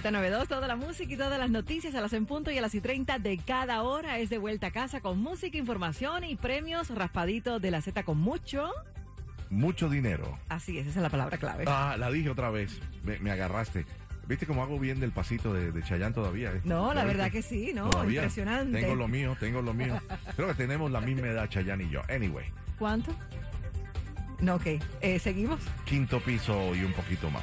Z92, toda la música y todas las noticias a las en punto y a las y 30 de cada hora es de vuelta a casa con música, información y premios raspaditos de la Z con mucho. Mucho dinero. Así es, esa es la palabra clave. Ah, la dije otra vez. Me, me agarraste. ¿Viste cómo hago bien del pasito de, de Chayanne todavía? eh? No, la ¿Lo verdad que sí, ¿no? Todavía. Impresionante. Tengo lo mío, tengo lo mío. Creo que tenemos la misma edad, Chayanne y yo. Anyway, ¿Cuánto? No, ok. Eh, ¿Seguimos? quinto piso y un poquito más.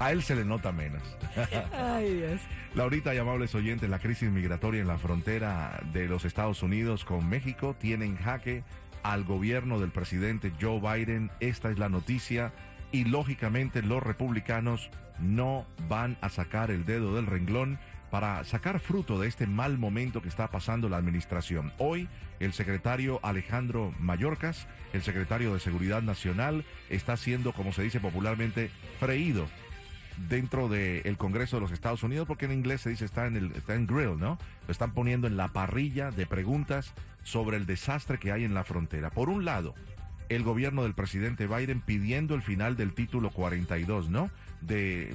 A él se le nota menos. Ay, Dios. Laurita y amables oyentes, la crisis migratoria en la frontera de los Estados Unidos con México tiene en jaque al gobierno del presidente Joe Biden. Esta es la noticia y lógicamente los republicanos no van a sacar el dedo del renglón para sacar fruto de este mal momento que está pasando la administración. Hoy el secretario Alejandro Mayorkas, el secretario de Seguridad Nacional, está siendo, como se dice popularmente, freído dentro del Congreso de los Estados Unidos, porque en inglés se dice está en el está en grill, ¿no? Lo están poniendo en la parrilla de preguntas sobre el desastre que hay en la frontera. Por un lado, el gobierno del presidente Biden pidiendo el final del título 42, ¿no? De,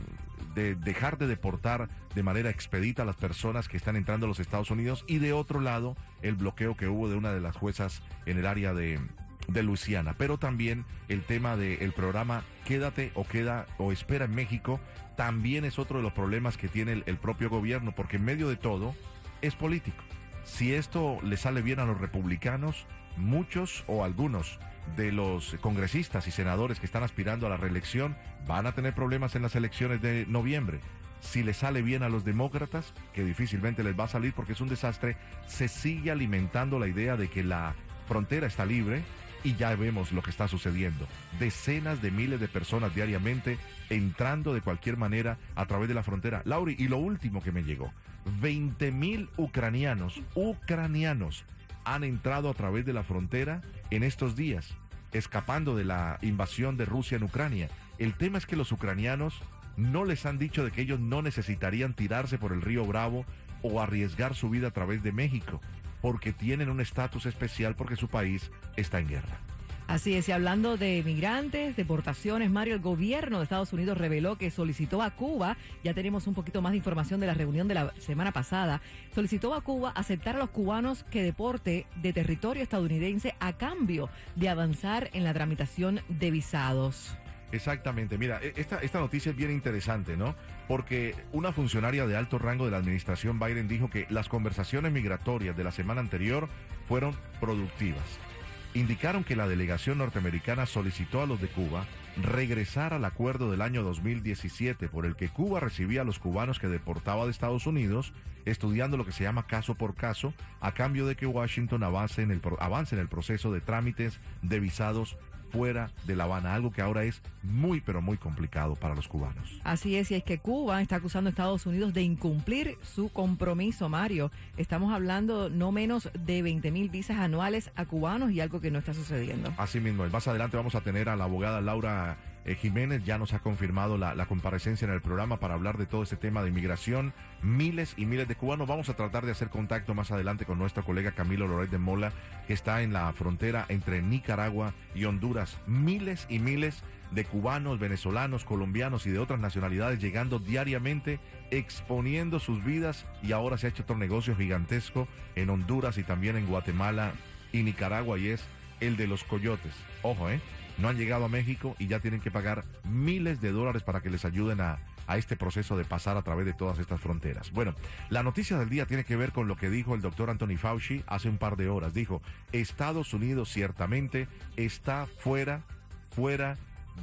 de dejar de deportar de manera expedita a las personas que están entrando a los Estados Unidos y de otro lado el bloqueo que hubo de una de las juezas en el área de, de Luisiana, pero también el tema del programa Quédate o queda o espera en México también es otro de los problemas que tiene el, el propio gobierno, porque en medio de todo es político. Si esto le sale bien a los republicanos, muchos o algunos de los congresistas y senadores que están aspirando a la reelección van a tener problemas en las elecciones de noviembre. Si le sale bien a los demócratas, que difícilmente les va a salir porque es un desastre, se sigue alimentando la idea de que la frontera está libre y ya vemos lo que está sucediendo. Decenas de miles de personas diariamente entrando de cualquier manera a través de la frontera. Lauri, y lo último que me llegó, 20 mil ucranianos, ucranianos, han entrado a través de la frontera en estos días, escapando de la invasión de Rusia en Ucrania. El tema es que los ucranianos no les han dicho de que ellos no necesitarían tirarse por el río Bravo o arriesgar su vida a través de México, porque tienen un estatus especial porque su país está en guerra. Así es, y hablando de migrantes, deportaciones, Mario, el gobierno de Estados Unidos reveló que solicitó a Cuba, ya tenemos un poquito más de información de la reunión de la semana pasada, solicitó a Cuba aceptar a los cubanos que deporte de territorio estadounidense a cambio de avanzar en la tramitación de visados. Exactamente, mira, e- esta, esta noticia es bien interesante, ¿no? Porque una funcionaria de alto rango de la administración Biden dijo que las conversaciones migratorias de la semana anterior fueron productivas. Indicaron que la delegación norteamericana solicitó a los de Cuba regresar al acuerdo del año 2017 por el que Cuba recibía a los cubanos que deportaba de Estados Unidos, estudiando lo que se llama caso por caso, a cambio de que Washington avance en el, avance en el proceso de trámites de visados fuera de La Habana, algo que ahora es muy pero muy complicado para los cubanos. Así es, y es que Cuba está acusando a Estados Unidos de incumplir su compromiso, Mario. Estamos hablando no menos de 20 mil visas anuales a cubanos y algo que no está sucediendo. Así mismo, más adelante vamos a tener a la abogada Laura eh, Jiménez, ya nos ha confirmado la, comparecencia en el programa para hablar de todo este tema de inmigración. Miles y miles de cubanos. Vamos a tratar de hacer contacto más adelante con nuestro colega Camilo Loret de Mola, que está en la frontera entre Nicaragua y Honduras. Miles y miles de cubanos, venezolanos, colombianos y de otras nacionalidades llegando diariamente, exponiendo sus vidas y ahora se ha hecho otro negocio gigantesco en Honduras y también en Guatemala y Nicaragua y es el de los coyotes. Ojo, ¿eh? No han llegado a México y ya tienen que pagar miles de dólares para que les ayuden a, a este proceso de pasar a través de todas estas fronteras. Bueno, la noticia del día tiene que ver con lo que dijo el doctor Anthony Fauci hace un par de horas. Dijo, Estados Unidos ciertamente está fuera, fuera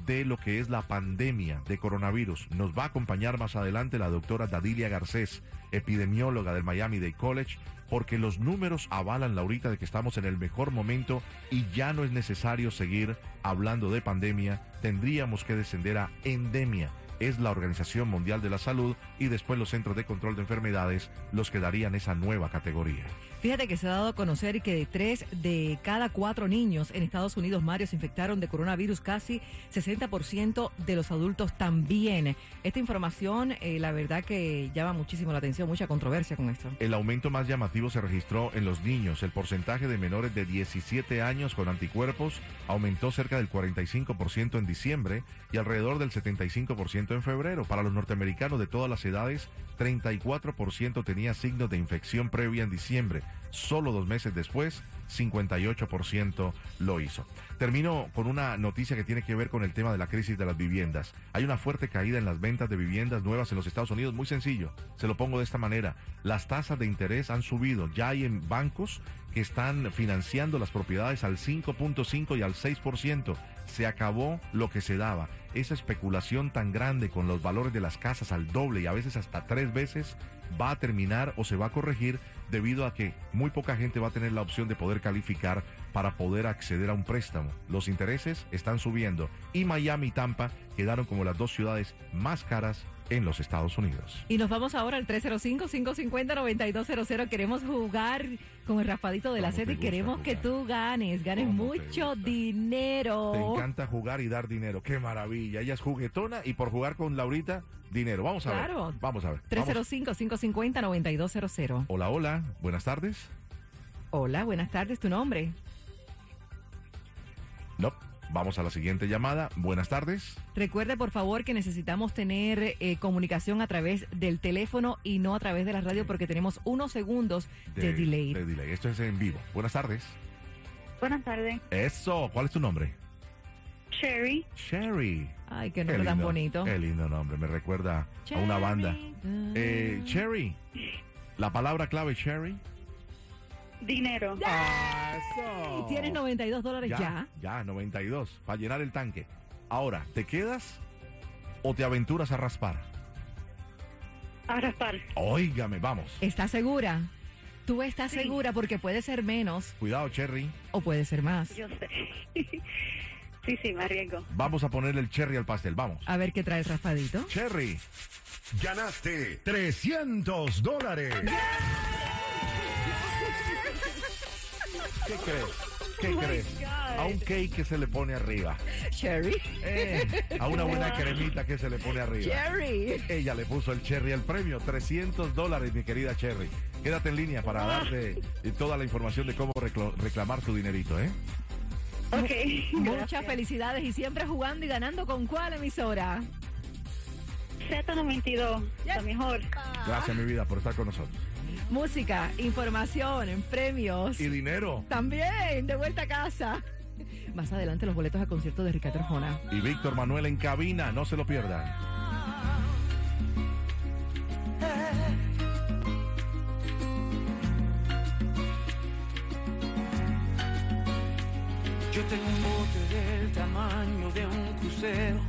de lo que es la pandemia de coronavirus. Nos va a acompañar más adelante la doctora Dadilia Garcés, epidemióloga del Miami Dade College, porque los números avalan, Laurita, de que estamos en el mejor momento y ya no es necesario seguir hablando de pandemia, tendríamos que descender a endemia. Es la Organización Mundial de la Salud y después los Centros de Control de Enfermedades los que darían esa nueva categoría. Fíjate que se ha dado a conocer que de tres de cada cuatro niños en Estados Unidos, Mario, se infectaron de coronavirus, casi 60% de los adultos también. Esta información, eh, la verdad que llama muchísimo la atención, mucha controversia con esto. El aumento más llamativo se registró en los niños. El porcentaje de menores de 17 años con anticuerpos aumentó cerca del 45% en diciembre y alrededor del 75% en febrero. Para los norteamericanos de todas las edades, 34% tenía signos de infección previa en diciembre. Solo dos meses después, 58% lo hizo. Termino con una noticia que tiene que ver con el tema de la crisis de las viviendas. Hay una fuerte caída en las ventas de viviendas nuevas en los Estados Unidos. Muy sencillo, se lo pongo de esta manera. Las tasas de interés han subido. Ya hay en bancos que están financiando las propiedades al 5.5 y al 6%. Se acabó lo que se daba. Esa especulación tan grande con los valores de las casas al doble y a veces hasta tres veces va a terminar o se va a corregir debido a que muy poca gente va a tener la opción de poder calificar para poder acceder a un préstamo. Los intereses están subiendo y Miami y Tampa quedaron como las dos ciudades más caras en los Estados Unidos. Y nos vamos ahora al 305-550-9200. Queremos jugar con el raspadito de la sed y queremos que tú ganes, ganes mucho dinero. Te encanta jugar y dar dinero. Qué maravilla. Ella es juguetona y por jugar con Laurita, dinero. Vamos a Claro. ver. Vamos a ver. 305-550-9200. Hola, hola. Buenas tardes. Hola, buenas tardes. ¿Tu nombre? No. Vamos a la siguiente llamada. Buenas tardes. Recuerde, por favor, que necesitamos tener eh, comunicación a través del teléfono y no a través de la radio porque tenemos unos segundos de, delay. de delay. Esto es en vivo. Buenas tardes. Buenas tardes. Eso. ¿Cuál es tu nombre? Sherry. Cherry. Ay, qué nombre tan bonito. Qué lindo nombre. Me recuerda a una banda. Eh, Cherry. La palabra clave Cherry. Dinero. Ah, eso. Y tienes 92 dólares ya. Ya, ya, 92. Para llenar el tanque. Ahora, ¿te quedas o te aventuras a raspar? A raspar. Óigame, vamos. ¿Estás segura? Tú estás Sí. segura porque puede ser menos Cuidado, Cherry. o puede ser más. Yo sé. sí, sí, me arriesgo. Vamos a ponerle el cherry al pastel. Vamos. A ver qué trae el raspadito. Cherry. Ganaste 300 dólares. ¿Qué crees? ¿Qué crees? A un cake que se le pone arriba. Cherry. Eh, a una buena cremita que se le pone arriba. Cherry. Ella le puso el Cherry al premio, 300 dólares, mi querida Cherry. Quédate en línea para darte eh, toda la información de cómo reclamar tu dinerito, ¿eh? Ok. Muchas gracias. felicidades y siempre jugando y ganando con cuál emisora. Z92, la mejor. Gracias, mi vida, por estar con nosotros. Música, información, premios. Y dinero. También, de vuelta a casa. Más adelante los boletos al concierto de Ricardo Arjona. Y Víctor Manuel en cabina, no se lo pierdan. Yo tengo un bote del tamaño de un crucero